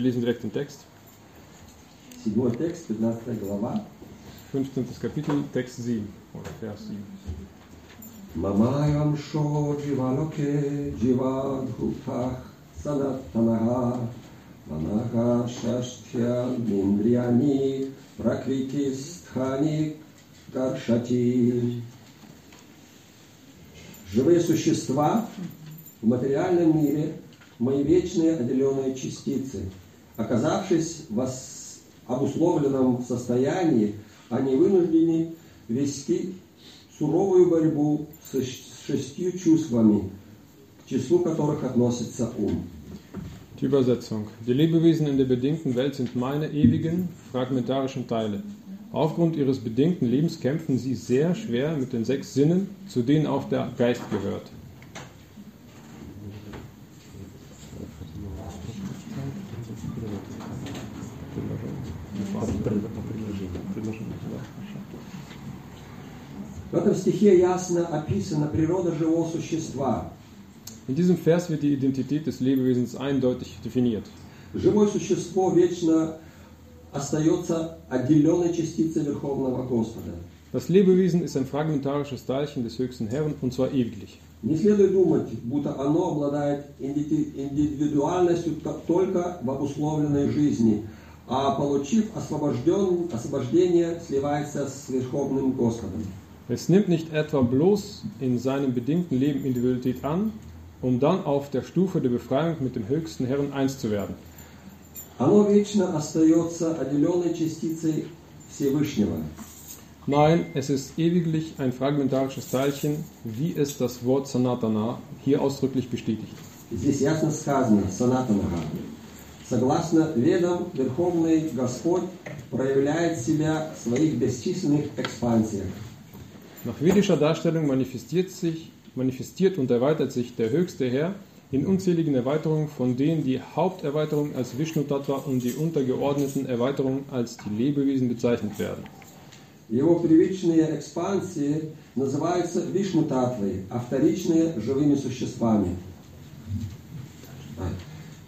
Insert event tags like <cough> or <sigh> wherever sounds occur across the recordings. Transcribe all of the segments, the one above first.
lesen direkt den Text. Седьмой текст, 15 глава. 15. Kapitel, Text 7 oder Vers 7. Мамаям шо дживалоке дживадхутах санатанаха Манаха шаштхя миндрияни пракрити стхани каршати Живые существа в материальном мире – мои вечные отделенные частицы. Оказавшись в ос- обусловленном состоянии, они вынуждены вести суровую борьбу со щ- с шестью чувствами, к числу которых относится ум. Die Übersetzung. Die Lebewesen in der bedingten Welt sind meine ewigen, fragmentarischen Teile. Aufgrund ihres bedingten Lebens kämpfen sie sehr schwer mit den sechs Sinnen, zu denen auch der Geist gehört. Этом стихе ясно описана природа живого существа. In diesem Vers wird die Identität des Lebewesens eindeutig definiert. Живое существо вечно остается отделенной частицей Верховного Господа. Das Lebewesen ist ein fragmentarisches Teilchen des höchsten Herrn und zwar ewiglich. Не следует думать, будто оно обладает инди- индивидуальностью только в обусловленной жизни, а получив освобожден, освобождение, сливается с Верховным Господом. Es nimmt nicht etwa bloß in seinem bedingten Leben Individualität an, um dann auf der Stufe der Befreiung mit dem höchsten Herrn eins zu werden. Оно вечно остается отделенной частицей Всевышнего. Nein, es ist ewiglich ein fragmentarisches Teilchen, wie es das Wort Sanatana hier ausdrücklich bestätigt. Здесь ясно сказано Санатанаха. Согласно ведам, Верховный Господь проявляет себя в своих бесчисленных экспансиях. Nach vedischer Darstellung manifestiert, sich, manifestiert und erweitert sich der höchste Herr in unzähligen Erweiterungen, von denen die Haupterweiterung als Vishnu Tattva und die untergeordneten Erweiterungen als die Lebewesen bezeichnet werden. Его первичные экспансии называются Вишну-татвой, а вторичные – живыми существами. А.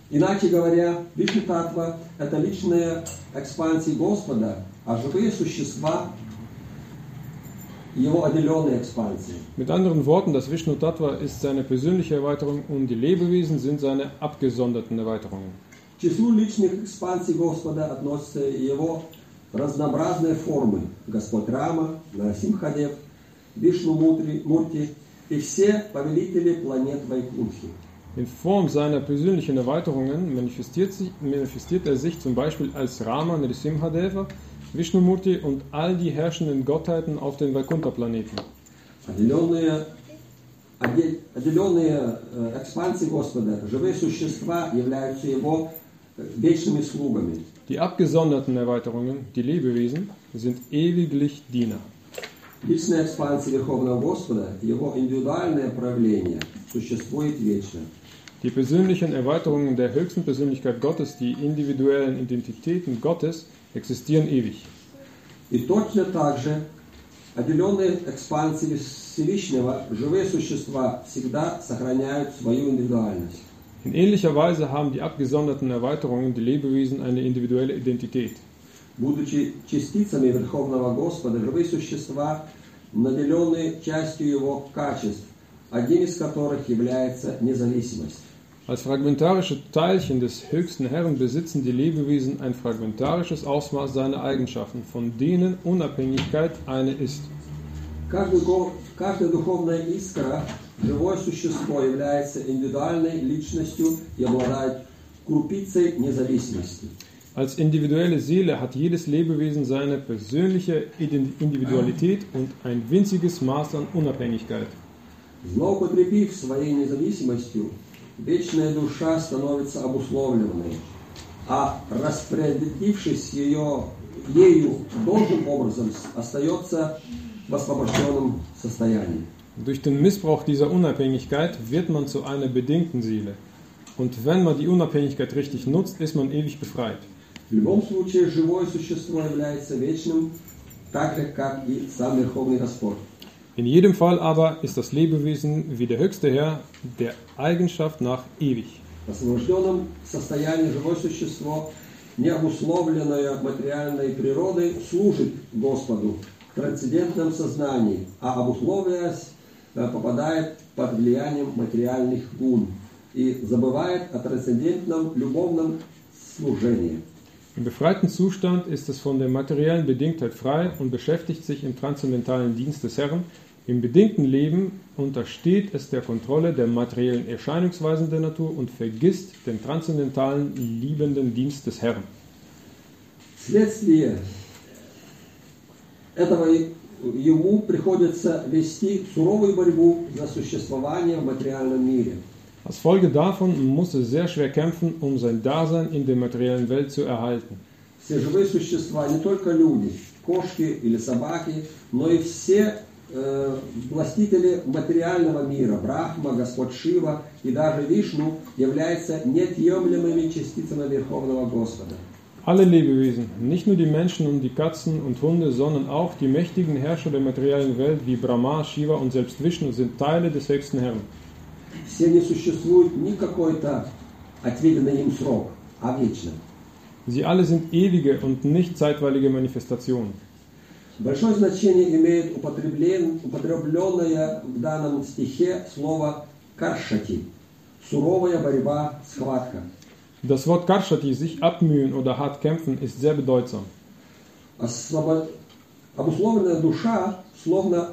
Иначе говоря, Вишну-татва – это личные экспансии Господа, а живые существа – его отделенные экспансии. Mit anderen Worten, das Vishnu Tattva ist seine persönliche Erweiterung und die Lebewesen sind seine abgesonderten Erweiterungen. К числу личных экспансий Господа относятся и его разнообразные формы. Господь Рама, Нарасимхадев, Вишну Мутри, Мурти и все повелители планет Вайкунхи. In Form seiner persönlichen Erweiterungen manifestiert, sich, manifestiert er sich zum Beispiel als Rama Nrisimhadeva, Vishnumurti und all die herrschenden Gottheiten auf den Vaikuntha-Planeten. Отделенные, отдель- отделенные э, экспансии Господа, живые существа являются его э, вечными слугами. Die abgesonderten Erweiterungen, die Lebewesen, sind ewiglich Diener. Личная экспансия Верховного Господа, его индивидуальное проявление, существует вечно. Die persönlichen Erweiterungen der höchsten Persönlichkeit Gottes, die individuellen Identitäten Gottes, existieren ewig. И точно так же отделенные экспансии Всевышнего, живые существа всегда сохраняют свою индивидуальность. In ähnlicher Weise haben die abgesonderten Erweiterungen, die Lebewesen, eine individuelle Identität. Будучи частицами Верховного Господа, живые существа наделены частью его качеств, одним из которых является независимость. Als fragmentarische Teilchen des höchsten Herrn besitzen die Lebewesen ein fragmentarisches Ausmaß seiner Eigenschaften, von denen Unabhängigkeit eine ist. Каждый го- каждая духовная искра, живое существо является индивидуальной личностью и обладает крупицей независимости. Als individuelle Seele hat jedes Lebewesen seine persönliche Ident- Individualität und ein winziges Maß an Unabhängigkeit. Злоупотребив своей независимостью, вечная душа становится обусловленной, а распорядившись ее, ею должным образом, остается в освобожденном состоянии. Durch den Missbrauch dieser Unabhängigkeit wird man zu einer bedingten Seele. Und wenn man die Unabhängigkeit richtig nutzt, ist man ewig befreit. В любом случае, живое существо является вечным, так же, как и сам Верховный Господь. In jedem Fall aber ist das Lebewesen wie der höchste Herr der Eigenschaft nach ewig. Освобожденном состоянии живое существо, не материальной природой, служит Господу в трансцендентном а обусловляясь, э, попадает под влиянием материальных гун и забывает о трансцендентном любовном служении. Im befreiten Zustand ist es von der materiellen Bedingtheit frei und beschäftigt sich im transzendentalen Dienst des Herrn. Im bedingten Leben untersteht es der Kontrolle der materiellen Erscheinungsweisen der Natur und vergisst den transzendentalen liebenden Dienst des Herrn. Вследствие этого ему приходится вести суровую борьбу за существование в материальном мире. Als Folge davon muss er sehr schwer kämpfen, um sein Dasein in der materiellen Welt zu erhalten. Все живые существа, не только люди, кошки или собаки, но и все э, властители материального мира, Брахма, Господь Шива и даже Вишну, являются неотъемлемыми частицами Верховного Господа. Alle Lebewesen, nicht nur die Menschen und die Katzen und Hunde, sondern auch die mächtigen Herrscher der materiellen Welt wie Brahma, Shiva und selbst Vishnu sind Teile des höchsten Herrn. Все не существуют не какой-то отведенный им срок, а вечно. Sie alle sind ewige und nicht zeitweilige Manifestationen. Большое значение имеет употреблен- употребленное в данном стихе слово «каршати» – суровая борьба, схватка. Das Wort Karshati, sich abmühen oder hart kämpfen, ist sehr bedeutsam. Обусловленная душа словно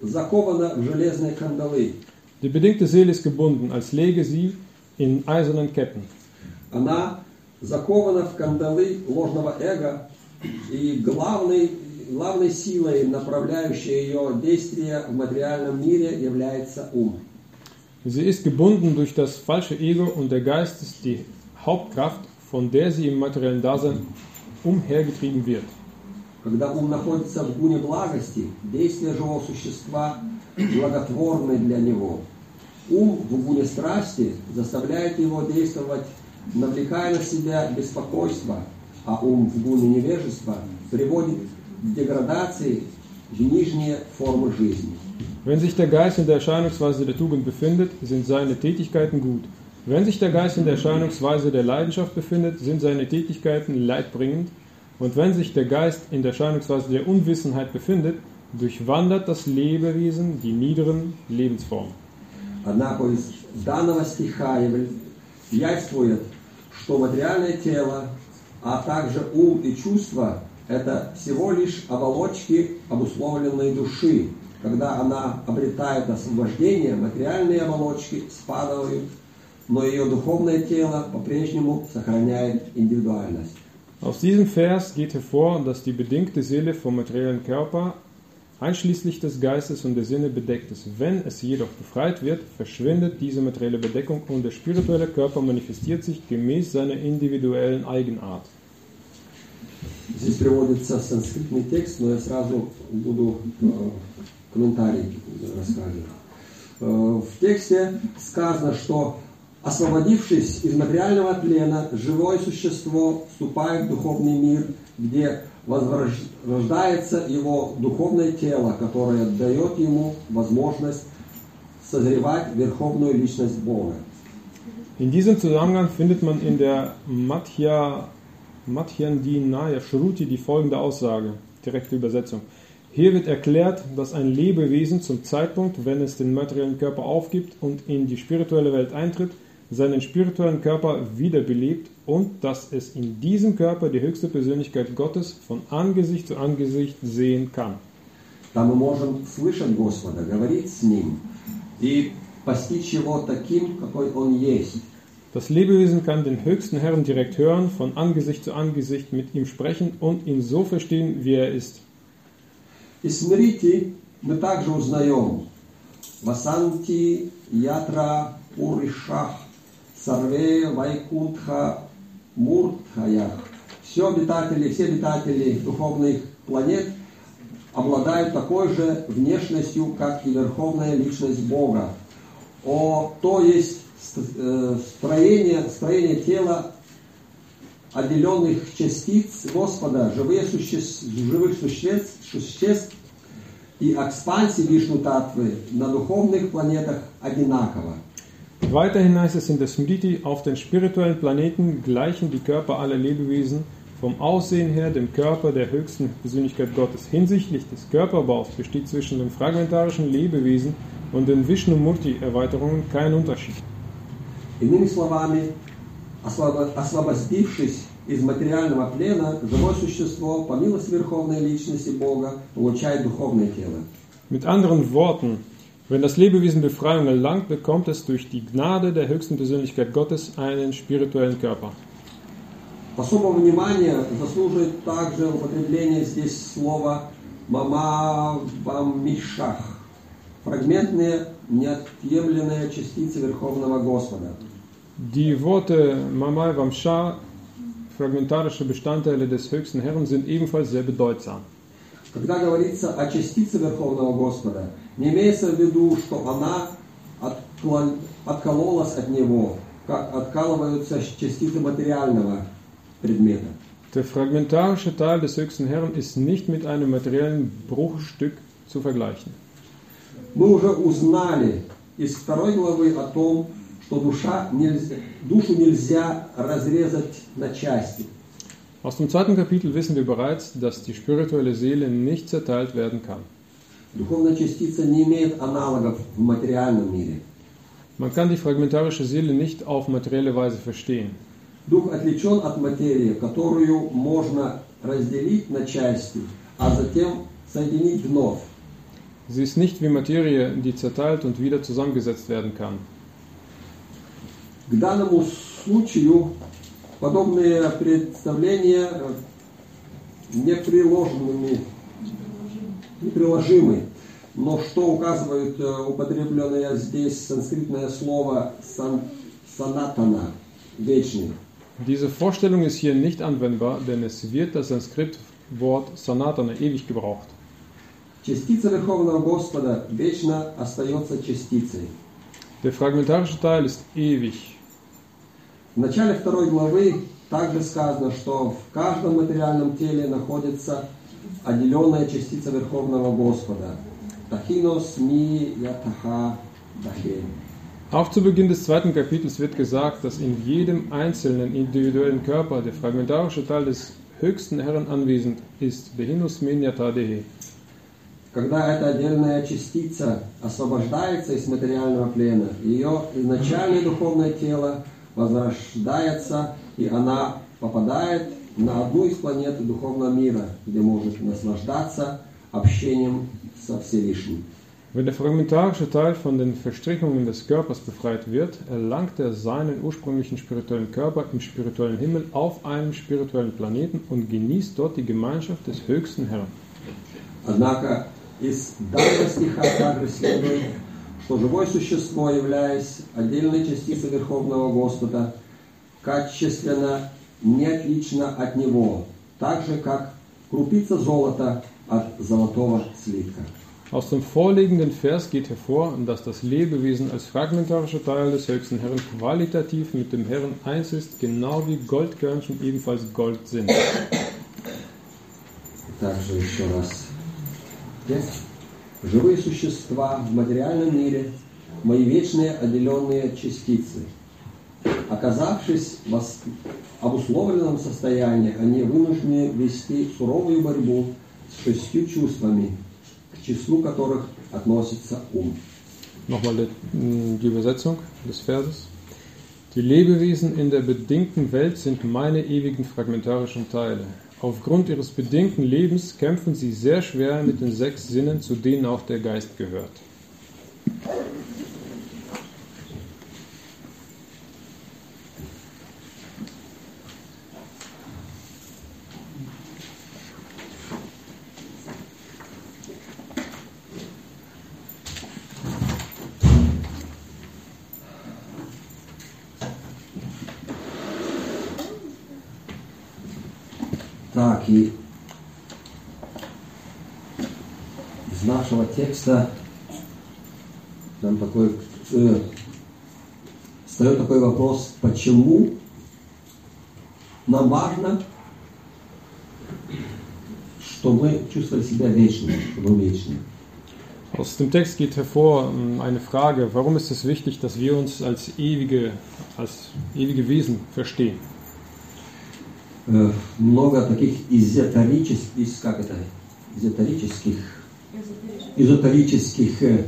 закована в железные кандалы. Die bedingte Seele ist gebunden, als läge sie in eisernen Ketten. Она закована в кандалы ложного эго, и главной, главной силой, направляющей ее действия в материальном мире, является ум. Sie ist gebunden durch das falsche Ego und der Geist ist die Hauptkraft, von der sie im materiellen Dasein umhergetrieben wird. Когда ум находится в гуне благости, действия живого существа благотворны для него. Ум в гуне страсти заставляет его действовать, навлекая на себя беспокойство, а ум в гуне невежества приводит к деградации в нижние формы жизни. Wenn sich der Geist in der Erscheinungsweise der Tugend befindet, sind seine Tätigkeiten gut. Wenn sich der Geist in der Erscheinungsweise der Leidenschaft befindet, sind seine Tätigkeiten leidbringend. Und wenn sich der Geist in der Erscheinungsweise der Unwissenheit befindet, durchwandert das Lebewesen die niederen Lebensformen. Однако из данного стиха явствует, что материальное тело, а также ум и чувства – это всего лишь оболочки обусловленной души. Когда она обретает освобождение, материальные оболочки спадают, но ее духовное тело по-прежнему сохраняет индивидуальность. Aus diesem Vers geht hervor, dass die bedingte Seele vom materiellen Körper einschließlich des Geistes und der Sinne bedeckt ist. Wenn es jedoch befreit wird, verschwindet diese materielle Bedeckung und der spirituelle Körper manifestiert sich gemäß seiner individuellen Eigenart. Здесь приводится санскритный текст, но я сразу буду э, комментарий рассказывать. Э, В тексте сказано, что освободившись из материального тлена, живое существо вступает в духовный мир, где возрождается его духовное тело, которое дает ему возможность созревать верховную личность Бога. In diesem Zusammenhang findet man in der Madhya, Madhyandinaya Shruti die folgende Aussage, direkte Übersetzung. Hier wird erklärt, dass ein Lebewesen zum Zeitpunkt, wenn es den materiellen Körper aufgibt und in die spirituelle Welt eintritt, seinen spirituellen Körper wiederbelebt und dass es in diesem Körper die höchste Persönlichkeit Gottes von Angesicht zu Angesicht sehen kann. Там мы можем слышать Господа, говорить с Ним и постичь Его таким, какой Он есть. Das Lebewesen kann den höchsten Herrn direkt hören, von Angesicht zu Angesicht mit ihm sprechen und ihn so verstehen, wie er ist. Из смирити мы также узнаем Васанти, Ятра, Пуришах, Сарве, Вайкунтха, Муртхаях. Все обитатели, все обитатели духовных планет обладают такой же внешностью, как и верховная личность Бога. О, то есть э, строение, строение тела отделенных частиц Господа, живые существ, живых существ, существ и экспансии Вишну Татвы на духовных планетах одинаково. Weiterhin heißt es in der Smriti, auf den spirituellen Planeten gleichen die Körper aller Lebewesen vom Aussehen her dem Körper der höchsten Persönlichkeit Gottes. Hinsichtlich des Körperbaus besteht zwischen den fragmentarischen Lebewesen und den Vishnu-Murti-Erweiterungen kein Unterschied. Иными словами, освобо- освободившись из материального плена, живое существо, по милости Верховной Личности Бога, получает духовное тело. Mit anderen Worten, wenn das Lebewesen Befreiung erlangt, bekommt es durch die Gnade der höchsten Persönlichkeit Gottes einen spirituellen Körper. Особого внимания заслуживает также употребление здесь слова «мама вамишах» – фрагментные, неотъемлемые частицы Верховного Господа. Die Worte Mamai Vamsha, fragmentarische Bestandteile des höchsten Herrn, sind ebenfalls sehr bedeutsam. Когда говорится о частице Верховного Господа, не имеется в виду, что она отклон- откололась от Него, как откалываются частицы материального предмета. Der fragmentarische Teil des höchsten Herrn ist nicht mit einem materiellen Bruchstück zu vergleichen. Мы уже узнали из второй главы о том, что душа нельзя, душу нельзя разрезать на части. Aus dem zweiten Kapitel wissen wir bereits, dass die spirituelle Seele nicht zerteilt werden kann. Духовная частица не имеет аналогов в материальном мире. Man kann die fragmentarische Seele nicht auf materielle Weise verstehen. Дух отличен от материи, которую можно разделить на части, а затем соединить вновь. Sie ist nicht wie Materie, die zerteilt und wieder zusammengesetzt werden kann. К данному случаю подобные представления э, неприложенными, неприложимы. Но что указывает э, употребленное здесь санскритное слово сан, санатана, вечный. Diese Vorstellung ist hier nicht anwendbar, denn es wird das Sanskrit-Wort Sanatana ewig gebraucht. Частица Верховного Господа вечно остается частицей. Der fragmentarische Teil ist ewig. В начале второй главы также сказано, что в каждом материальном теле находится отделенная частица Верховного Господа. Тахинос ми ятаха дахе. Auch zu Beginn des zweiten Kapitels wird gesagt, dass in jedem einzelnen individuellen Körper der fragmentarische Teil des höchsten Herrn anwesend ist. Behinus Menyatadehe. Когда эта отдельная частица освобождается из материального плена, ее изначальное духовное тело возрождается, и она попадает на одну из планет духовного мира, где может наслаждаться общением со Всевышним. Wenn der fragmentarische Teil von den Verstrickungen des Körpers befreit wird, erlangt er seinen ursprünglichen spirituellen Körper im spirituellen Himmel auf einem spirituellen Planeten und genießt dort die Gemeinschaft des höchsten Herrn. Однако из данного стиха также следует, что живое существо, являясь отдельной частицей Верховного Господа, качественно не отлично от Него, так же, как крупица золота от золотого слитка. Aus dem vorliegenden Vers geht hervor, dass das Lebewesen als fragmentarischer Teil des höchsten Herrn qualitativ mit dem Herrn eins ist, genau wie Goldkörnchen ebenfalls Gold sind. Также еще раз. Текст. Живые существа в материальном мире – мои вечные отделенные частицы. Оказавшись в ос- обусловленном состоянии, они вынуждены вести суровую борьбу с шестью чувствами, к числу которых относится ум. Nochmal die, die Übersetzung des Verses. Die Lebewesen in der bedingten Welt sind meine ewigen fragmentarischen Teile. Aufgrund ihres bedingten Lebens kämpfen sie sehr schwer mit den sechs Sinnen, zu denen auch der Geist gehört. Текста нам такой э, встает такой вопрос, почему нам важно, что мы чувствовали себя вечными, что мы вечны. Aus dem Text geht hervor ähm, eine Frage, warum ist es wichtig, dass wir uns als ewige, als ewige Wesen verstehen? Э, много таких эзотерических, как это, эзотерических, эзотерических э,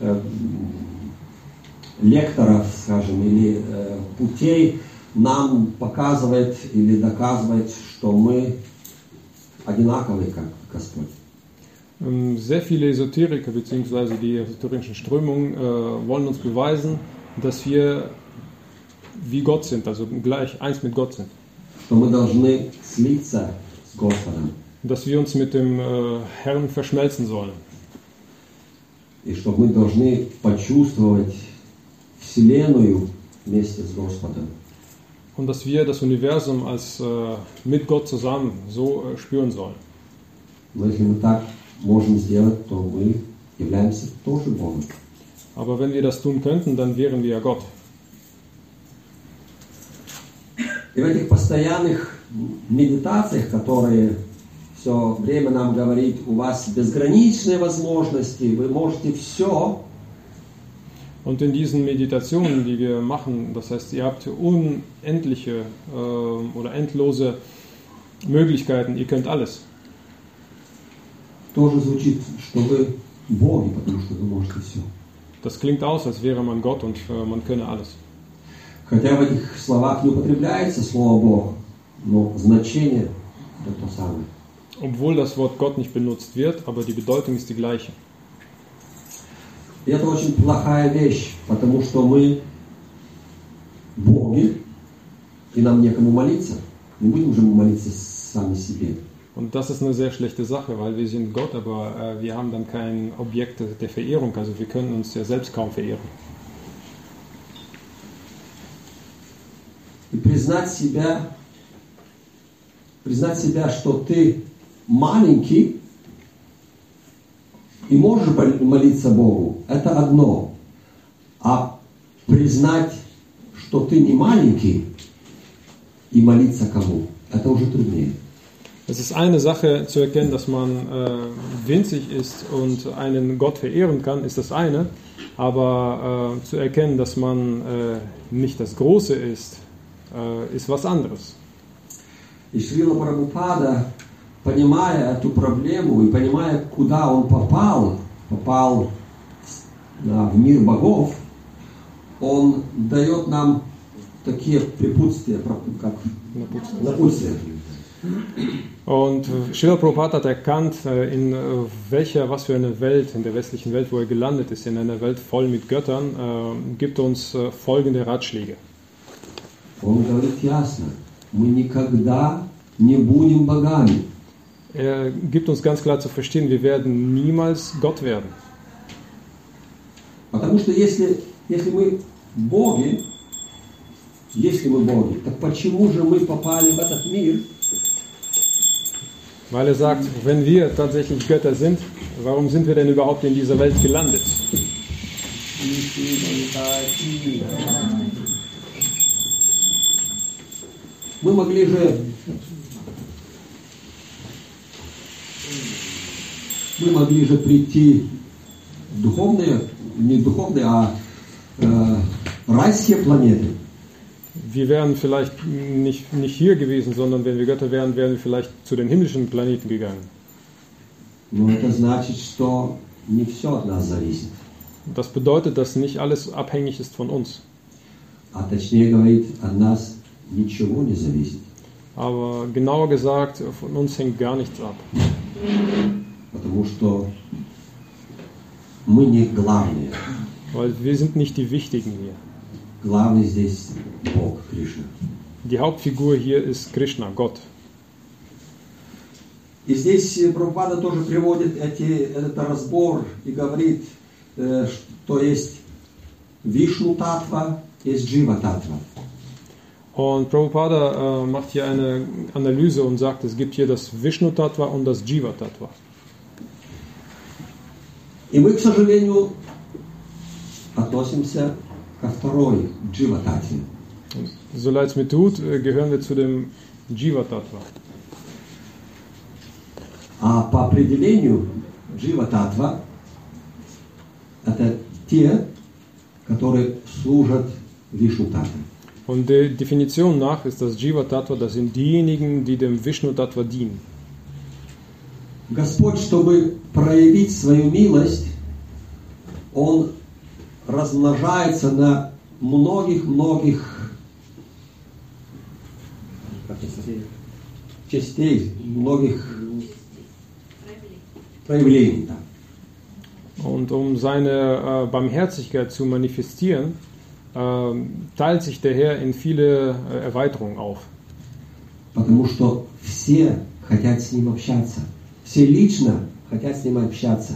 э, м, лекторов, скажем, или э, путей нам показывает или доказывает, что мы одинаковые, как Господь. Ähm, Sehr viele Esoteriker bzw. die esoterischen Strömungen äh, wollen uns beweisen, dass wir wie Gott sind, also gleich eins mit Gott sind. Что мы должны слиться с Господом. Dass wir uns mit dem äh, Herrn verschmelzen sollen. И что мы должны почувствовать Вселенную вместе с Господом. Und dass wir das Universum als äh, mit Gott zusammen so äh, spüren sollen. Но если мы так можем сделать, то мы являемся тоже Богом. Aber wenn wir das tun könnten, dann wären wir ja Gott. И в этих постоянных медитациях, которые все время нам говорит, у вас безграничные возможности, вы можете все, Und in diesen Meditationen, die wir machen, das heißt, ihr habt unendliche äh, oder endlose Möglichkeiten, ihr könnt alles. тоже звучит, что вы боги, потому что вы можете все. Das klingt aus, als wäre man Gott und äh, man könne alles. Хотя в этих словах не употребляется слово Бог, но значение это то самое. Obwohl das Wort Gott nicht benutzt wird, aber die Bedeutung ist die gleiche. И это очень плохая вещь, потому что мы боги, и нам некому молиться. Не будем же мы молиться сами себе. Und das ist eine sehr schlechte Sache, weil wir sind Gott, aber äh, wir haben dann kein Objekt der Verehrung, also wir können uns ja selbst kaum verehren. И признать себя, признать себя, что ты маленький и можешь мол- молиться Богу, это одно. А признать, что ты не маленький и молиться кому, это уже труднее. Es ist eine Sache zu erkennen, dass man äh, winzig ist und einen Gott verehren kann, ist das eine. Aber äh, zu erkennen, dass man äh, nicht das Große ist, äh, ist was anderes. И Шрила Прабхупада, понимая эту проблему и понимая, куда он попал, попал да, в мир богов, он дает нам такие препутствия, как напутствия. Und äh, Srila Prabhupada hat erkannt, äh, in äh, welcher, was für eine Welt, in der westlichen Welt, wo er gelandet ist, in einer Welt voll mit Göttern, äh, gibt uns äh, folgende Ratschläge. Он говорит ясно, мы никогда не будем богами. Er gibt uns ganz klar zu verstehen, wir werden niemals Gott werden. Потому что если, если мы боги, если мы боги, так почему же мы попали в этот мир, Weil er sagt, wenn wir tatsächlich Götter sind, warum sind wir denn überhaupt in dieser Welt gelandet? Мы могли же мы могли же прийти в духовные, не духовные, а э, райские планеты. Wir wären vielleicht nicht, nicht hier gewesen, sondern wenn wir Götter wären, wären wir vielleicht zu den himmlischen Planeten gegangen. Но это значит, что не все от нас зависит. Das bedeutet, dass nicht alles abhängig ist von uns. А точнее говорит, от нас ничего не зависит. Aber genauer gesagt, von uns hängt gar nichts ab. Потому что мы не главные. Weil wir sind nicht die Wichtigen hier. Главный здесь Бог, Кришна. Die Hauptfigur hier ist Krishna, Gott. И здесь э, Прабхупада тоже приводит эти, этот разбор и говорит, э, что есть Вишну Татва, есть Джива Татва. Und Prabhupada äh, macht hier eine Analyse und sagt, es gibt hier das Vishnu Tattva und das Jiva Tattva. И мы, к сожалению, относимся ко второй джива-татве. Und so leid es mir tut, äh, gehören wir zu dem Jiva Tattva. А по определению джива-татва это те, которые служат Вишну-татве. Und der Definition nach ist das Jiva Tattva, das sind diejenigen, die dem Vishnu Tattva dienen. Господь, чтобы проявить свою милость, Он размножается на многих-многих частей, многих проявлений. Да. Und um seine äh, Barmherzigkeit zu manifestieren, ähm, teilt sich der Herr in viele äh, Erweiterungen auf. Потому что все хотят с Ним общаться. Все лично хотят с Ним общаться.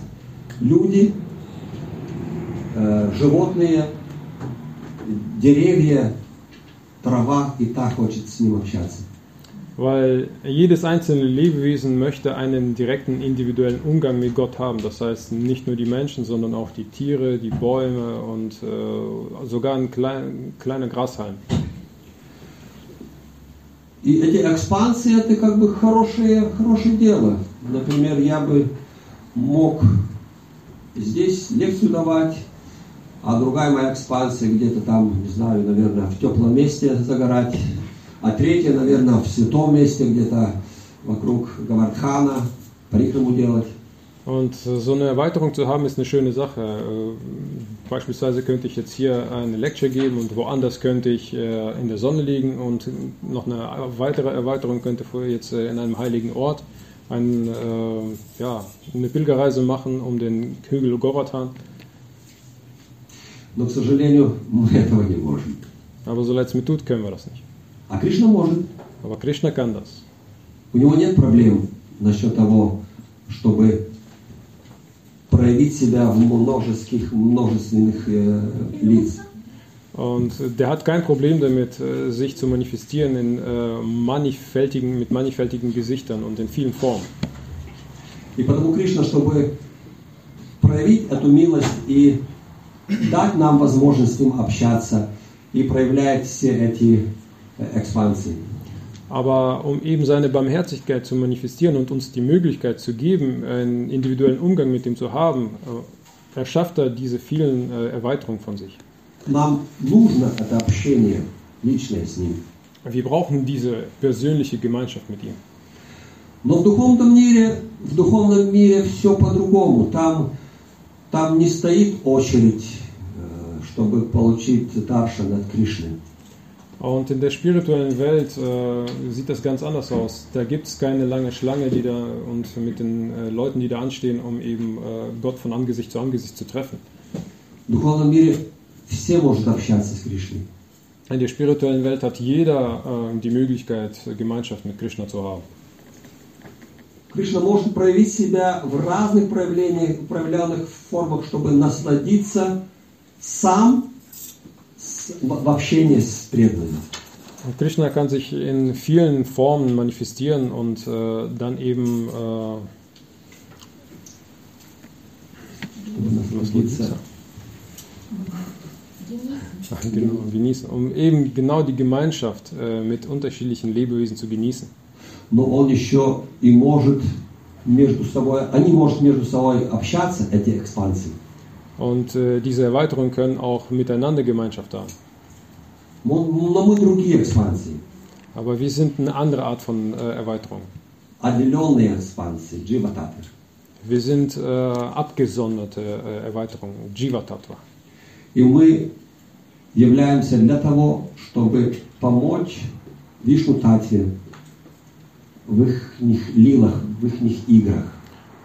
Люди, э, животные, деревья, трава и так хочет с Ним общаться. Weil jedes einzelne Lebewesen möchte einen direkten individuellen Umgang mit Gott haben. Das heißt, nicht nur die Menschen, sondern auch die Tiere, die Bäume und äh, sogar ein klein, kleiner Grashalm. И эти экспансии это как бы хорошее, хорошее дело. Например, я бы мог здесь лекцию давать, а другая моя экспансия где-то там, не знаю, наверное, в теплом месте загорать, а третья, наверное, в святом месте где-то вокруг Гавардхана, парикраму делать. Und äh, so eine Erweiterung zu haben, ist eine schöne Sache. Äh, Beispielsweise könnte ich jetzt hier eine Lecture geben und woanders könnte ich äh, in der Sonne liegen und noch eine weitere Erweiterung könnte vorher jetzt äh, in einem heiligen Ort ein, äh, ja, eine Pilgerreise machen um den Hügel Govardhan. Но, к сожалению, мы этого не можем. Aber so mir tut, können wir das nicht. А Кришна может. Aber Krishna kann das. У него нет проблем насчет того, чтобы проявить себя в множеских, множественных э, лиц. Und der hat kein Problem damit, äh, sich zu manifestieren in, äh, mannigfältigen, mit mannigfältigen Gesichtern und in vielen Formen. И потому Кришна, чтобы проявить эту милость и дать нам возможность с ним общаться, и проявляет все эти э, экспансии. Aber um eben seine Barmherzigkeit zu manifestieren und uns die Möglichkeit zu geben, einen individuellen Umgang mit ihm zu haben, äh, erschafft er diese vielen äh, Erweiterungen von sich. Нам нужно это общение личное с ним. Wir brauchen diese persönliche Gemeinschaft mit ihm. Но в духовном мире, в духовном мире все по-другому. Там, там не стоит очередь, э, чтобы получить даршан от Кришны. Und in der spirituellen Welt äh, sieht das ganz anders aus. Da gibt es keine lange Schlange, die da und mit den äh, Leuten, die da anstehen, um eben äh, Gott von Angesicht zu Angesicht zu treffen. В духовном мире все могут общаться с Кришной. In der spirituellen Welt hat jeder äh, die Möglichkeit, Gemeinschaft mit Krishna zu haben. Кришна может проявить себя в разных проявлениях, проявленных формах, чтобы насладиться сам с- в в общении с преданными. Krishna kann sich in vielen Formen manifestieren und äh, dann eben äh, Чтобы насладиться ach, genau, genießen, um eben genau die Gemeinschaft äh, mit unterschiedlichen Lebewesen zu genießen. но он еще и может между собой, они могут между собой общаться, эти экспансии. Und äh, diese Erweiterungen können auch miteinander Gemeinschaft haben. Но, но мы другие экспансии, Aber wir sind eine andere Art von äh, Erweiterung. отделенные экспансии, дживататы. Wir sind äh, abgesonderte äh, Erweiterungen, Jiva Tattva. И мы являемся для того, чтобы помочь Вишну Татье в их лилах, в их играх.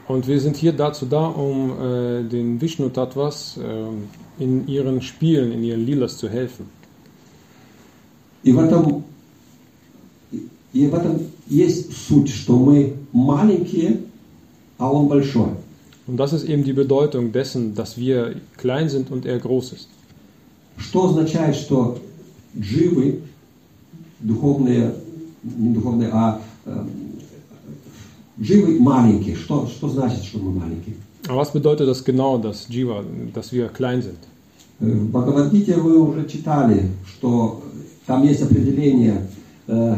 Und wir sind hier dazu da, um äh, den Vishnu Tattvas äh, in ihren Spielen, in ihren Lilas zu helfen. И в этом, и в этом есть суть, что мы маленькие, а он большой. Und das ist eben die Bedeutung dessen, dass wir klein sind und er groß ist. Что означает, что дживы духовные, не духовные, а э, живы маленькие. Что, что значит, что мы маленькие? Aber was bedeutet das genau, dass Jiva, dass wir klein sind? Э, В Бхагавадгите вы уже читали, что там есть определение, э,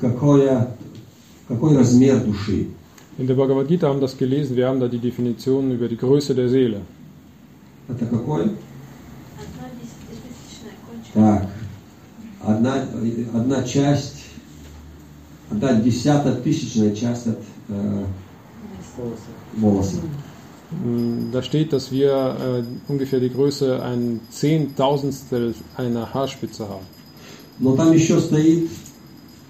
какое, какой размер души. In der Bhagavad Gita haben das gelesen, wir haben da die Definition über die Größe der Seele. Это какой? Одна десятитысячная кончика. Так, одна, одна часть, одна десятая тысячная часть от э, волоса. Mm, Da steht, dass wir äh, ungefähr die Größe ein Zehntausendstel einer Haarspitze haben. Но там еще стоит,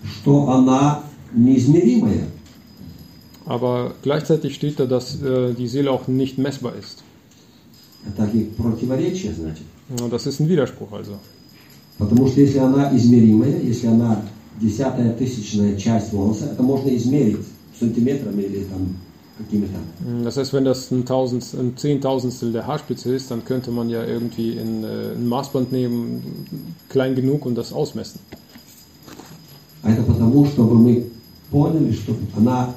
что она неизмеримая. Aber gleichzeitig steht da, dass äh, die Seele auch nicht messbar ist. Это и противоречие, значит. Ja, Das ist ein Widerspruch also. Потому что если она измеримая, если она десятая тысячная часть волоса, это можно измерить сантиметрами или там какими-то. Mm, Das heißt, wenn das ein, Tausend, ein Zehntausendstel der Haarspitze ist, dann könnte man ja irgendwie in, äh, ein Maßband nehmen, klein genug und das ausmessen. А это потому, чтобы мы поняли, что она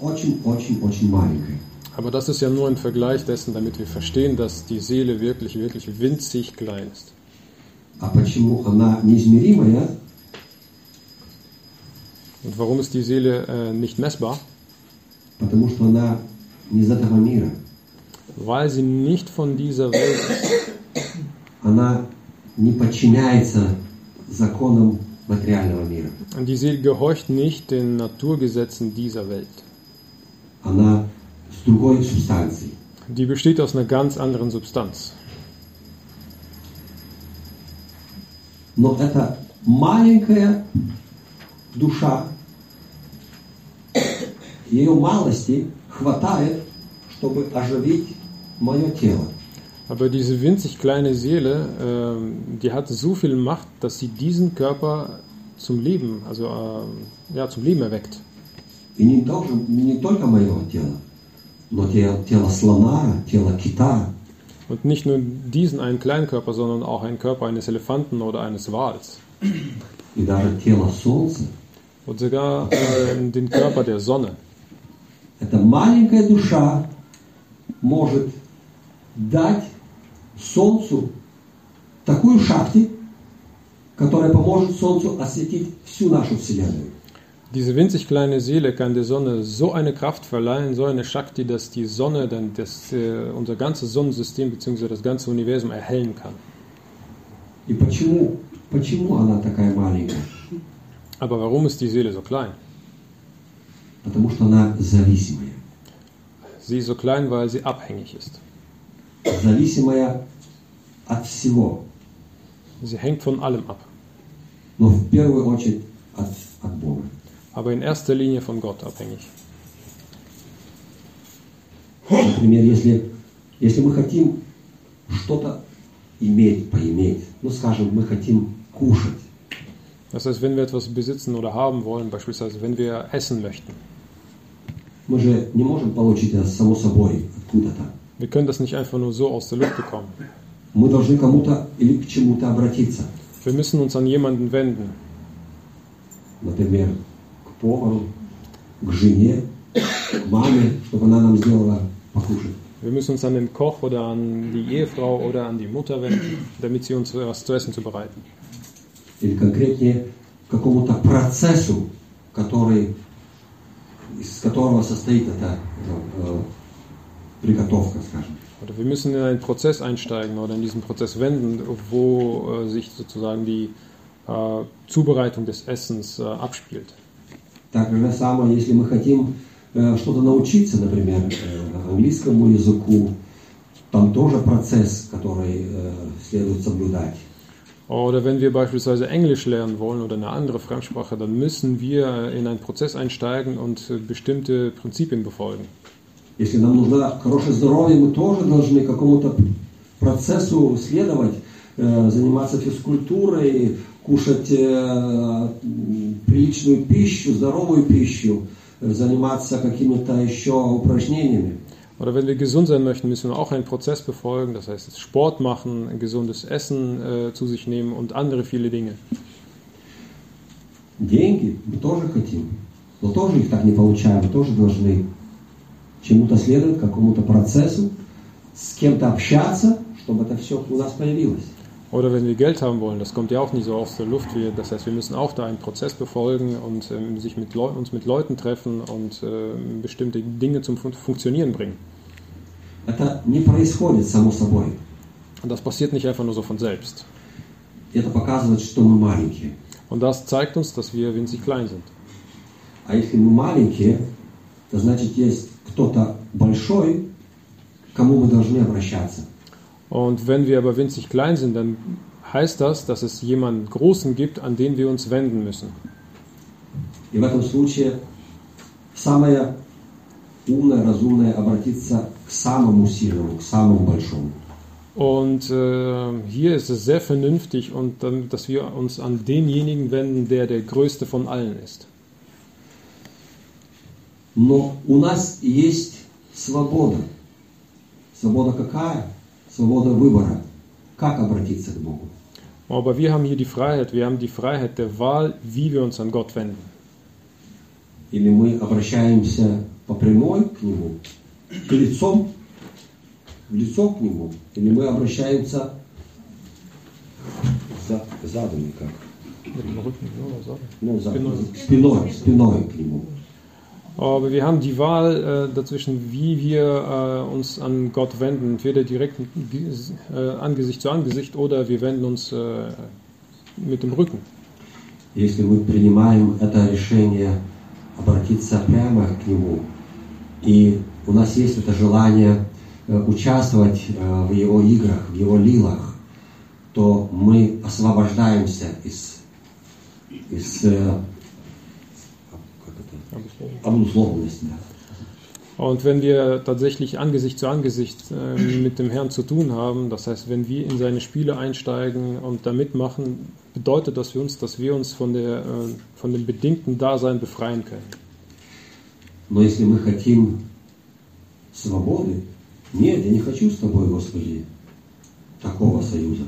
очень-очень-очень маленькая. Aber das ist ja nur ein Vergleich dessen, damit wir verstehen, dass die Seele wirklich, wirklich winzig klein ist. А почему она неизмеримая? Und warum ist die Seele äh, nicht messbar? Потому что она не из этого мира. Weil sie nicht von dieser Welt ist. Она не подчиняется законам материального мира. Und die Seele gehorcht nicht den Naturgesetzen dieser Welt. Она с другой субстанцией. Die besteht aus einer ganz anderen Substanz. Но эта маленькая душа, ее малости хватает, чтобы оживить мое тело. Aber diese winzig kleine Seele, ähm, die hat so viel Macht, dass sie diesen Körper zum Leben, also ähm, ja, zum Leben erweckt. И не, тоже, не только мое тело, но тело, тело слона, тело кита, Und nicht nur diesen einen kleinen Körper, sondern auch einen Körper eines Elefanten oder eines Wals. и даже тело солнца. Und sogar äh, den Körper der Sonne. Эта маленькая душа может дать солнцу такую шахти, которая поможет солнцу осветить всю нашу Вселенную. Diese winzig kleine Seele kann der Sonne so eine Kraft verleihen, so eine Shakti, dass die Sonne dann das, äh, unser ganzes Sonnensystem bzw. das ganze Universum erhellen kann. И почему, почему она такая маленькая? Aber warum ist die Seele so klein? Потому что она зависимая. Sie ist so klein, weil sie abhängig ist. Зависимая от всего, Sie hängt von allem ab. но в первую очередь от, от Бога. aber in erster Linie von Gott abhängig. Например, если, если мы хотим что-то иметь, поиметь, ну скажем, мы хотим кушать, Das heißt, wenn wir etwas besitzen oder haben wollen, beispielsweise wenn wir essen möchten, мы же не можем получить это само собой откуда-то. wir können das nicht einfach nur so aus der Luft bekommen. Мы должны кому-то или к чему-то обратиться. Wir müssen uns an jemanden wenden, Например, к повару, к жене, к маме, чтобы она нам сделала покушать. wir müssen uns an den Koch oder an die Ehefrau oder an die Mutter wenden, damit sie uns was zu essen zubereiten. Или конкретнее, к какому-то процессу, который, из которого состоит эта э, приготовка, скажем. Oder wir müssen in einen Prozess einsteigen oder in diesen Prozess wenden, wo äh, sich sozusagen die äh, Zubereitung des Essens äh, abspielt. Так же самое, если мы хотим э, что-то научиться, например, э, английскому языку, там тоже процесс, который э, следует соблюдать. Oder wenn wir beispielsweise Englisch lernen wollen oder eine andere Fremdsprache, dann müssen wir in einen Prozess einsteigen und äh, bestimmte Prinzipien befolgen. Если нам нужно хорошее здоровье, мы тоже должны какому-то процессу следовать, заниматься физкультурой, кушать э, приличную пищу, здоровую пищу, э, заниматься какими-то еще упражнениями. Oder wenn wir gesund sein möchten, müssen wir auch einen Prozess befolgen, das heißt Sport machen, gesundes Essen äh, zu sich nehmen und andere viele Dinge. Деньги мы тоже хотим, но тоже их так не получаем, мы тоже должны чему-то следовать, какому-то процессу, с кем-то общаться, чтобы это все у нас появилось. Oder wenn wir Geld haben wollen, das kommt ja auch nicht so aus der Luft. Wir, das heißt, wir müssen auch da einen Prozess befolgen und ähm, sich mit Leu uns mit Leuten treffen und ähm, bestimmte Dinge zum Fun Funktionieren bringen. Это не происходит само собой. Und das passiert nicht einfach nur so von selbst. Это показывает, что мы маленькие. Und das zeigt uns, dass wir winzig klein sind. А если мы маленькие, то значит есть кто-то большой, к кому мы должны обращаться. Und wenn wir aber winzig klein sind, dann heißt das, dass es jemanden Großen gibt, an den wir uns wenden müssen. И в этом случае самое умное, разумное обратиться к самому сильному, к самому большому. Und äh, hier ist es sehr vernünftig, und dann, dass wir uns an denjenigen wenden, der der größte von allen ist. Но у нас есть свобода. Свобода какая? Свобода выбора. Как обратиться к Богу? Aber wir haben hier die Freiheit, wir haben die Freiheit der Wahl, wie wir uns an Gott wenden. Или мы обращаемся по прямой к Нему, к лицом, в лицо к Нему, или мы обращаемся за, задом, как? Ну, спиной, спиной к Нему. Aber wir haben die Wahl äh, dazwischen, wie wir äh, uns an Gott wenden. Entweder direkt äh, Angesicht zu Angesicht oder wir wenden uns äh, mit dem Rücken. Если мы принимаем это решение обратиться прямо к Нему, и у нас есть это желание э, участвовать э, в Его играх, в Его лилах, то мы освобождаемся из, из Und wenn wir tatsächlich Angesicht zu Angesicht äh, mit dem Herrn zu tun haben, das heißt, wenn wir in seine Spiele einsteigen und da mitmachen, bedeutet das für uns, dass wir uns von, der, äh, von dem bedingten Dasein befreien können. Но если мы хотим свободы, нет, я не хочу с тобой, Господи, такого союза.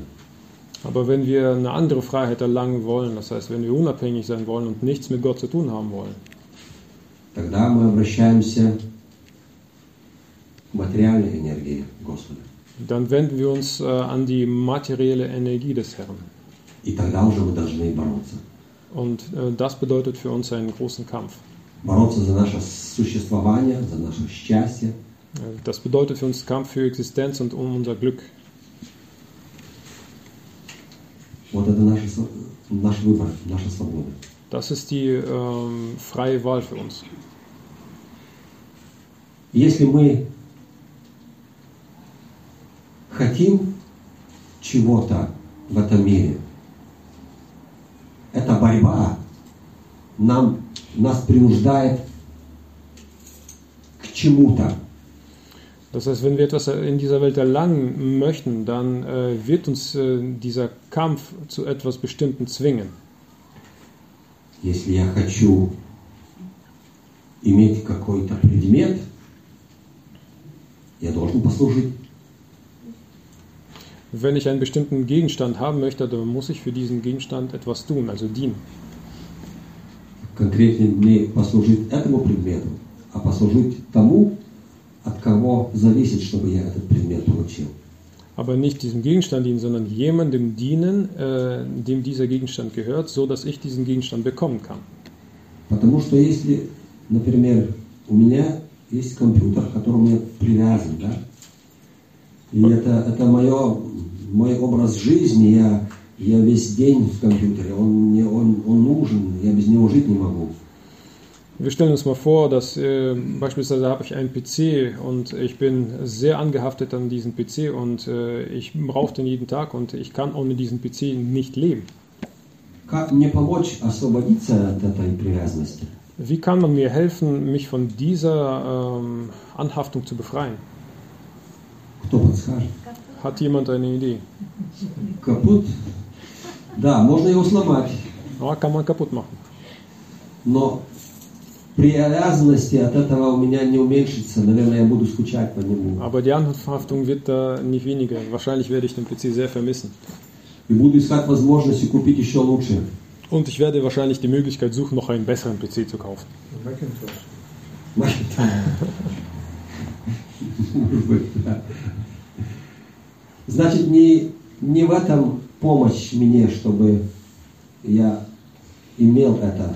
Aber wenn wir eine andere Freiheit erlangen wollen, das heißt, wenn wir unabhängig sein wollen und nichts mit Gott zu tun haben wollen, Тогда мы обращаемся к материальной энергии Господа. dann wenden wir uns äh, an die materielle Energie des Herrn. И тогда уже мы должны бороться. Und äh, das bedeutet für uns einen großen Kampf. Бороться за наше существование, за наше счастье, Äh, Das bedeutet für uns Kampf für Existenz und um unser Glück. Вот это наш, св- наш выбор, наша свобода. Das ist die ähm, freie Wahl für uns. Если мы хотим чего-то в этом мире, эта борьба нам, нас принуждает к чему-то. Das heißt, wenn wir etwas in dieser Welt erlangen möchten, dann äh, wird uns äh, dieser Kampf zu etwas Bestimmten zwingen. Если я хочу иметь какой-то предмет, я должен послужить. Wenn ich einen bestimmten Gegenstand haben möchte, dann muss ich für diesen Gegenstand etwas tun, also dienen. Конкретнее не послужить этому предмету, а послужить тому, от кого зависит, чтобы я этот предмет получил. Aber nicht diesem Gegenstand dienen, sondern jemandem dienen, äh, dem dieser Gegenstand gehört, so dass ich diesen Gegenstand bekommen kann. Потому что если, например, у меня есть компьютер, к которому я привязан, да, и это, это мое, мой образ жизни, я, я весь день в компьютере, он, мне, он, он нужен, я без него жить не могу. Wir stellen uns mal vor, dass äh, beispielsweise habe ich einen PC und ich bin sehr angehaftet an diesen PC und äh, ich brauche den jeden Tag und ich kann ohne diesen PC nicht leben. Как мне помочь освободиться от этой привязанности? Wie kann man mir helfen, mich von dieser ähm, Anhaftung zu befreien? Кто подскажет? Hat jemand eine Idee? Капут? Да, можно его сломать, Ja, kann man kaputt machen. но привязанности от этого у меня не уменьшится. Наверное, я буду скучать по нему. Aber die Anhaftung wird da nicht weniger. Wahrscheinlich werde ich den PC sehr vermissen. И буду искать возможности купить еще лучше. Und ich werde wahrscheinlich die Möglichkeit suchen, noch einen besseren PC zu kaufen. Macintosh. Может <laughs> быть, да. Значит, не, не в этом помощь мне, чтобы я имел это,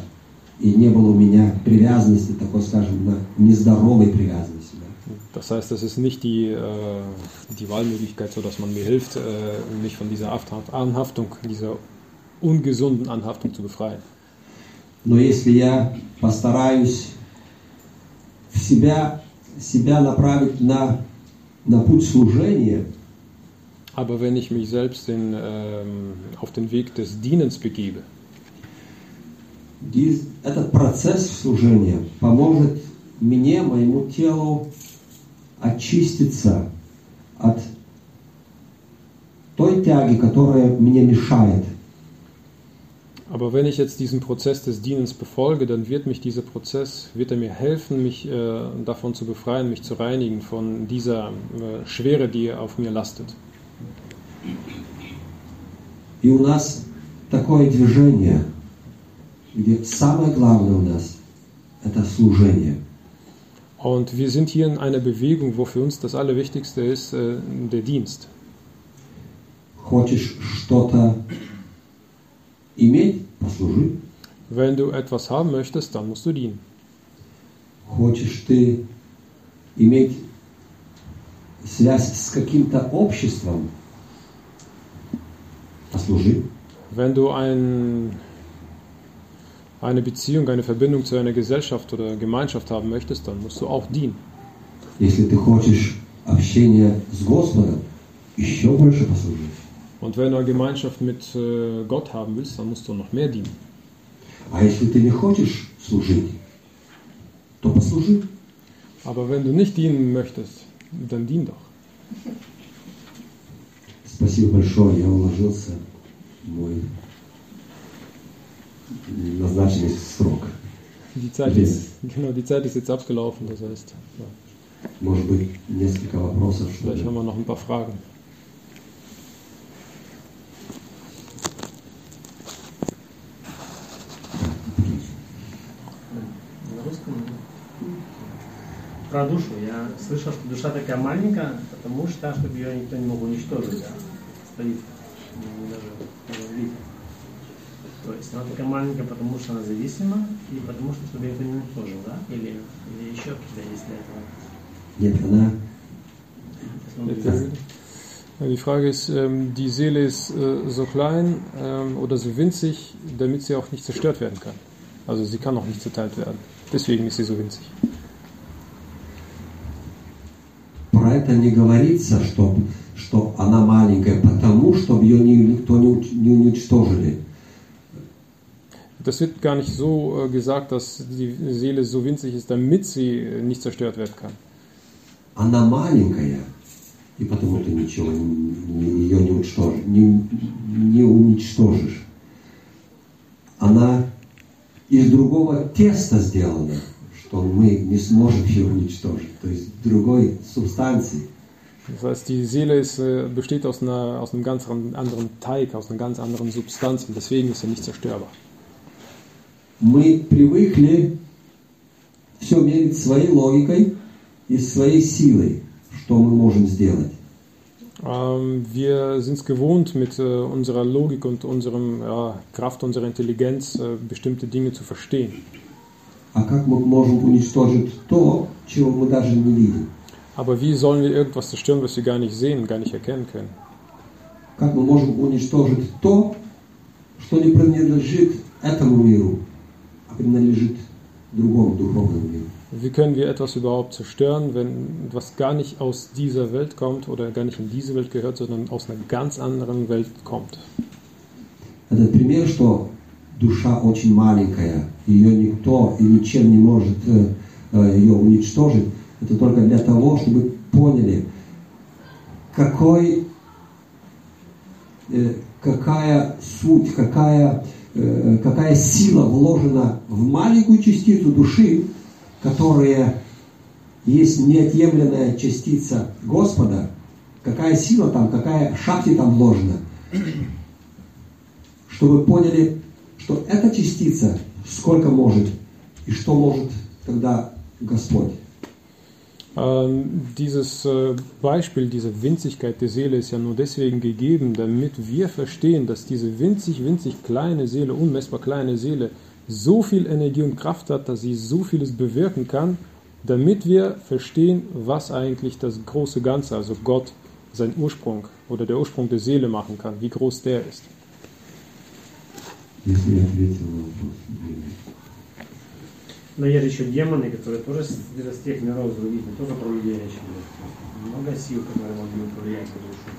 и не было у меня привязанности, такой, скажем, на нездоровой привязанности. да. Das heißt, das ist nicht die, äh, die Wahlmöglichkeit, so dass man mir hilft, äh, mich von dieser Haft- Anhaftung, dieser ungesunden Anhaftung zu befreien. Но если я постараюсь себя, себя направить на, на путь служения, Aber wenn ich mich selbst in, ähm, auf den Weg des Dienens begebe, Диз- этот процесс служения поможет мне, моему телу очиститься от той тяги, которая мне мешает. aber wenn ich jetzt diesen Prozess des Dienens befolge, dann wird mich dieser Prozess, wird er mir helfen, mich äh, davon zu befreien, mich zu reinigen von dieser äh, Schwere, die auf mir lastet. И у нас такое движение, где самое главное у нас – это служение. Und wir sind hier in einer Bewegung, wo für uns das Allerwichtigste ist, äh, der Dienst. Хочешь что-то иметь – послужи. Wenn du etwas haben möchtest, dann musst du dienen. Хочешь ты иметь связь с каким-то обществом – послужи. Wenn du ein, eine Beziehung, eine Verbindung zu einer Gesellschaft oder Gemeinschaft haben möchtest, dann musst du auch dienen. Если ты хочешь общения с Господом, еще больше послужи. Und wenn du eine Gemeinschaft mit äh, Gott haben willst, dann musst du noch mehr dienen. А если ты не хочешь служить, то послужи. Aber wenn du nicht dienen möchtest, dann dien doch. Спасибо большое, я уложился в мой назначенный срок. Die Zeit, ist, genau, die Zeit ist jetzt abgelaufen, das heißt, ja, Может быть, несколько вопросов, что vielleicht ли? haben wir noch ein paar Fragen. Про душу. Я слышал, что душа такая маленькая, потому что, чтобы ее никто не мог уничтожить, да? Стоит м, даже лике. То есть она такая маленькая, потому что она зависима, и потому что, чтобы ее никто не уничтожил, да? Или, или еще какие-то есть для этого? Нет, она Die Frage ist, ähm, die Seele ist äh, so klein ähm, oder so winzig, damit sie auch nicht zerstört werden kann. Also sie kann auch nicht zerteilt werden. Deswegen ist sie so winzig. про это не говорится, что, что она маленькая, потому чтобы ее ни- никто не, не уничтожили. Das wird gar nicht so äh, gesagt, dass die Seele so winzig ist, damit sie äh, nicht zerstört werden kann. Она маленькая, и потому ты ничего ее не уничтожишь. Не, не уничтожишь. Она из другого теста сделана, что мы не сможем ее уничтожить. То есть другой субстанции. Das heißt, die Seele ist, äh, besteht aus, einer, aus einem ganz an- anderen Teig, aus einer ganz anderen Substanz und deswegen ist sie nicht zerstörbar. Мы привыкли все мерить своей логикой и своей силой, что мы можем сделать. Ähm, wir sind es gewohnt, mit äh, unserer Logik und unserem ja, Kraft, unserer Intelligenz äh, bestimmte Dinge zu verstehen. А как мы можем уничтожить то, чего мы даже не видим? Aber wie sollen wir irgendwas zerstören, was wir gar nicht sehen, gar nicht erkennen können? Как мы можем уничтожить то, что не принадлежит этому миру, а принадлежит другому духовному миру? Wie können wir etwas überhaupt zerstören, wenn was gar nicht aus dieser Welt kommt oder gar nicht in diese Welt gehört, sondern aus einer ganz anderen Welt kommt? Этот пример, что душа очень маленькая, ее никто и ничем не может э, э, ее уничтожить, это только для того, чтобы поняли, какой, э, какая суть, какая, какая сила вложена в маленькую частицу души, которая есть неотъемлемая частица Господа, какая сила там, какая шахти там вложена, чтобы поняли, что эта частица сколько может и что может тогда Господь. Ähm, dieses äh, Beispiel, diese Winzigkeit der Seele ist ja nur deswegen gegeben, damit wir verstehen, dass diese winzig, winzig kleine Seele, unmessbar kleine Seele, so viel Energie und Kraft hat, dass sie so vieles bewirken kann, damit wir verstehen, was eigentlich das große Ganze, also Gott, sein Ursprung oder der Ursprung der Seele machen kann, wie groß der ist. Если я ответил на вопрос. Но есть еще демоны, которые тоже с, с тех миров зависят, тоже про людей речь идет. Много сил, которые могли повлиять на душу.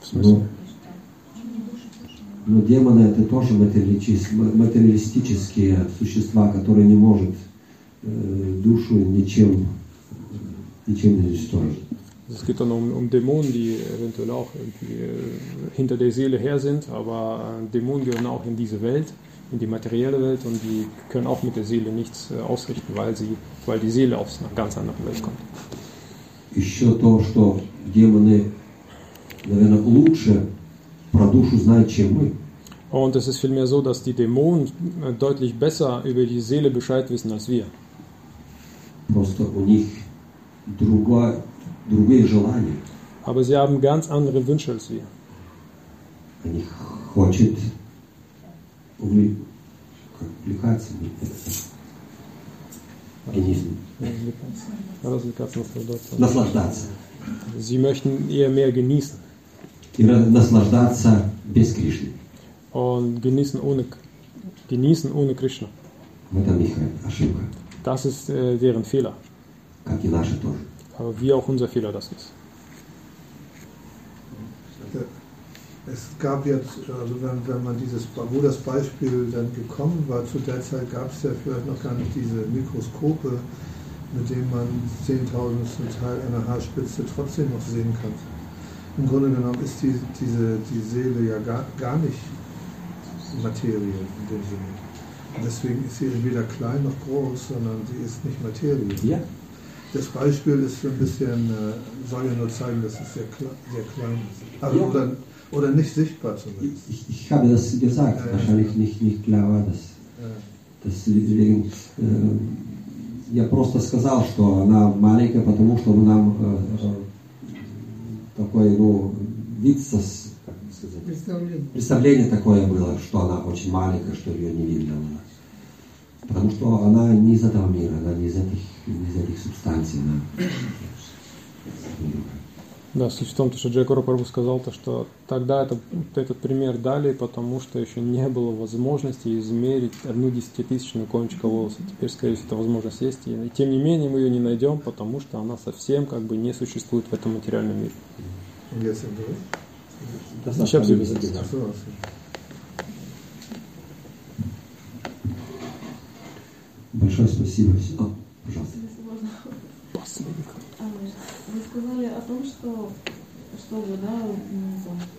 В смысле? Но, но демоны это тоже материалистические существа, которые не могут э, душу ничем, ничем не уничтожить. Es geht dann um, um Dämonen, die eventuell auch irgendwie äh, hinter der Seele her sind, aber äh, Dämonen gehören auch in diese Welt, in die materielle Welt und die können auch mit der Seele nichts äh, ausrichten, weil, sie, weil die Seele aus einer ganz anderen Welt kommt. Еще то, что демоны, наверное, лучше про душу знают, чем мы. Und es ist vielmehr so, dass die Dämonen äh, deutlich besser über die Seele Bescheid wissen als wir. Просто у них другое, другие желания. Aber sie haben ganz andere Wünsche als wir. Они хотят увле- как, увлекаться. Genießen. Развлекаться, наслаждаться. Наслаждаться. Sie möchten eher mehr genießen. И ra- наслаждаться без Кришны. Und genießen ohne, genießen ohne Krishna. В этом их ошибка. Das ist äh, deren Fehler. Как и наша тоже. Aber wie auch unser Fehler das ist. Es gab jetzt, also wenn, wenn man dieses, wo das Beispiel dann gekommen war, zu der Zeit gab es ja vielleicht noch gar nicht diese Mikroskope, mit denen man Zehntausendstel Teil einer Haarspitze trotzdem noch sehen kann. Im Grunde genommen ist die, diese, die Seele ja gar, gar nicht Materie in dem Sinne. Und deswegen ist sie weder klein noch groß, sondern sie ist nicht Materie. Я? Das Beispiel ist ein bisschen, äh, soll ja nur zeigen, dass es sehr, kle sehr klein ist. Also, Ja. oder, oder nicht sichtbar zumindest. Ich, ich habe das gesagt, Ja, ja. wahrscheinlich nicht, nicht klar war das. Ja. Deswegen, э, я просто сказал, что она маленькая, потому что нам э, э, такой, ну, вид, сос- как сказать, Представление. представление такое было, что она очень маленькая, что ее не видно. Потому что она не из этого мира, она не из этих, не из этих субстанций. Она... Да, суть в том, что Джекора Прабу сказал, то, что тогда это, этот пример дали, потому что еще не было возможности измерить одну десятитысячную кончика волоса. Теперь, скорее всего, эта возможность есть. И, тем не менее, мы ее не найдем, потому что она совсем как бы не существует в этом материальном мире. Und jetzt im Griff? Ich habe sie übersetzt. Ach so, ach so. Большое спасибо. А, пожалуйста. Если можно. Вы сказали о том, что чтобы да,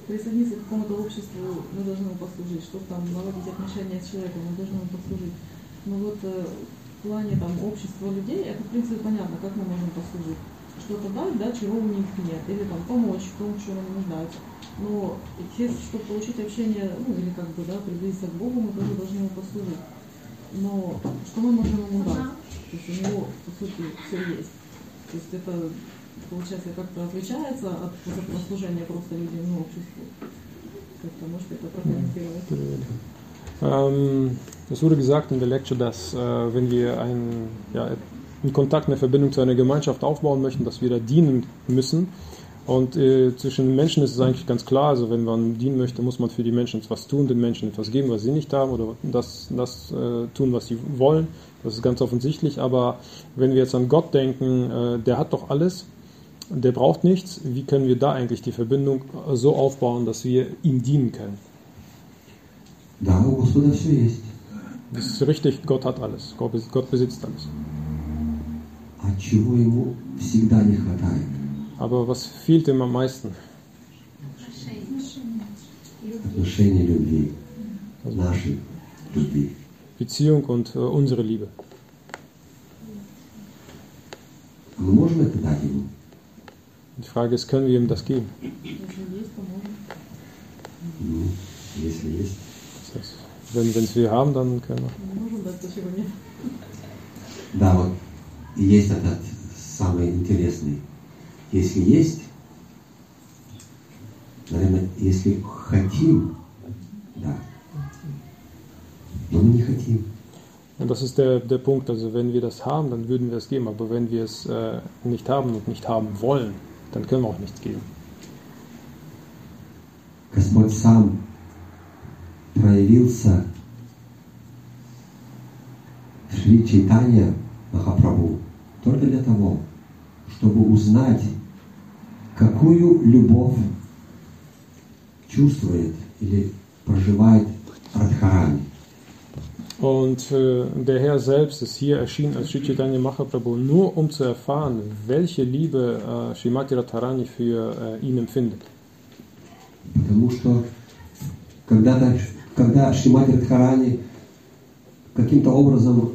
присоединиться к какому-то обществу, мы должны ему послужить, чтобы там наладить отношения с человеком, мы должны ему послужить. Но вот э, в плане там общества людей, это в принципе понятно, как мы можем послужить. Что-то дать, да, чего у них нет, или там помочь в том, чем они нуждаются. Но естественно, чтобы получить общение, ну или как бы, да, приблизиться к Богу, мы тоже должны ему послужить. Но что мы можем ему дать? То есть у него, по сути, все есть. То есть это, получается, как-то отличается от послужения просто людям обществу. Как-то можете это прокомментировать? Ähm, es wurde gesagt in der Lecture, dass äh, wenn wir einen, ja, einen Kontakt, eine Verbindung zu einer Gemeinschaft aufbauen möchten, dass wir da dienen müssen. Und äh, zwischen Menschen ist es eigentlich ganz klar, also wenn man dienen möchte, muss man für die Menschen etwas tun, den Menschen etwas geben, was sie nicht haben oder das, das äh, tun, was sie wollen. Das ist ganz offensichtlich. Aber wenn wir jetzt an Gott denken, äh, der hat doch alles, der braucht nichts. Wie können wir da eigentlich die Verbindung so aufbauen, dass wir ihm dienen können? Да, у Господа все есть. Das ist richtig, Gott hat alles. Gott bes- Gott besitzt alles. А чего ему всегда не хватает? Aber was fehlt ihm am meisten? Отношения любви. Нашей любви. Beziehung und äh, unsere Liebe. Мы можем это дать ему? Die Frage ist, können wir ihm das geben? Если есть, то можно. Ну, если есть. Wenn wenn es wir haben, dann können wir. Не можем дать то, чего нет. Да, вот и есть этот самый интересный. Если есть, наверное, если хотим, да, но мы не хотим. Und das ist der, der Punkt. Also wenn wir das haben, dann würden wir es geben. Aber wenn wir es äh, nicht haben und nicht haben wollen, dann können wir auch nichts geben. Господь сам проявился в Шри Чайтанья Махапрабху только для того, чтобы узнать, какую любовь чувствует или проживает Радхарани. Und äh, der Herr selbst ist hier erschienen als Sri Chaitanya Mahaprabhu, nur um zu erfahren, welche Liebe äh, Srimati Radharani für äh, ihn empfindet. Потому что когда-то, когда Шримати Радхарани каким-то образом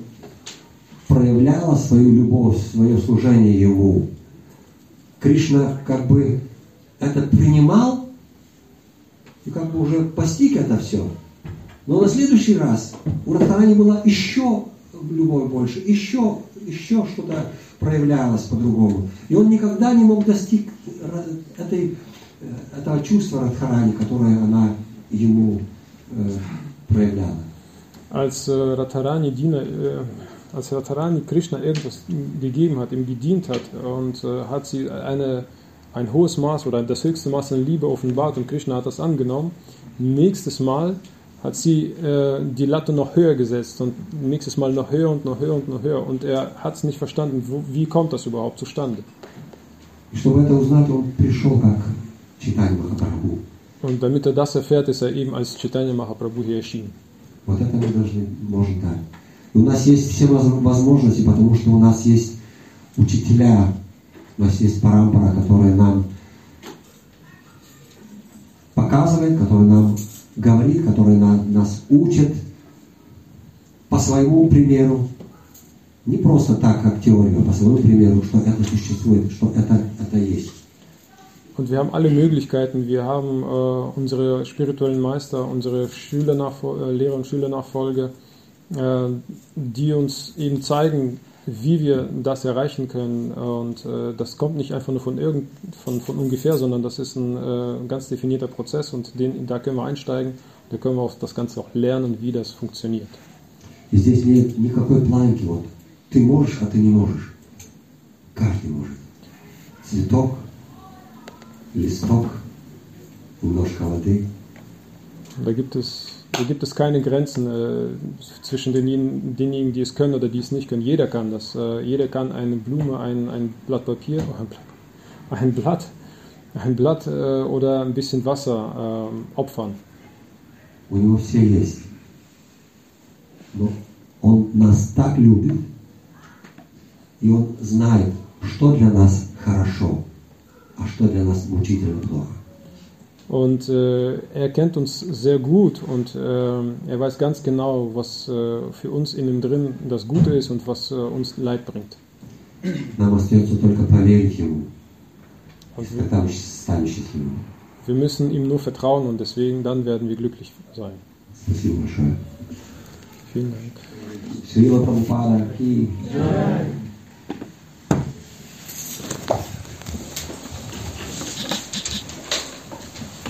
проявляла свою любовь, свое служение ему, Кришна как бы это принимал и как бы уже постиг это все. Но на следующий раз у Радхарани была еще любовь больше, еще, еще что-то проявлялось по-другому. И он никогда не мог достичь ра- этой, э, этого чувства Радхарани, которое она ему э, проявляла. Als äh, Radharani Diener, äh, als Radharani Krishna irgendwas gegeben hat, ihm gedient hat und äh, hat sie eine, ein hohes Maß oder das höchste Maß an Liebe offenbart und Krishna hat das angenommen. Nächstes Mal hat sie äh, die Latte noch höher gesetzt und nächstes Mal noch höher und noch höher und noch höher und er hat es nicht verstanden, wo, wie kommt das überhaupt zustande. И чтобы это узнать, он пришел как читание Махапрабху. Und damit er das erfährt, ist er eben als Chaitanya Mahaprabhu hier erschienen. Вот это мы должны, может так. У нас есть все воз- возможности, потому что у нас есть учителя, у нас есть парампара, которая нам показывает, которая нам говорит, которая на- нас учит по своему примеру. Не просто так, как теорию, а по своему примеру, что это существует, что это, это есть. Und wir haben alle Möglichkeiten. Wir haben äh, unsere spirituellen Meister, unsere Schülernachfol äh, Lehrer und Schülernachfolge, äh, die uns eben zeigen, wie wir das erreichen können. Und äh, das kommt nicht einfach nur von, irgend, von, von ungefähr, sondern das ist ein äh, ganz definierter Prozess und den, da können wir einsteigen. Da können wir auch das Ganze auch lernen, wie das funktioniert. И здесь нет никакой планки. Вот ты можешь, а ты не можешь. Каждый может. Цветок, листок, немножко воды. Da gibt es, da gibt es keine Grenzen äh, zwischen denjenigen, denjenigen, die es können oder die es nicht können. Jeder kann das. Äh, jeder kann eine Blume, ein, ein Blatt Papier, oh, ein Blatt, ein Blatt, ein Blatt äh, oder ein bisschen Wasser äh, opfern. У него все есть. Но он нас так любит, и он знает, что для нас хорошо, а что для нас мучительно плохо. Und äh, er kennt uns sehr gut und äh, er weiß ganz genau, was äh, für uns in ihm drin das Gute ist und was äh, uns Leid bringt. Wir müssen ihm nur vertrauen und deswegen dann werden wir glücklich sein. Vielen Dank. Srila Prabhupada ki.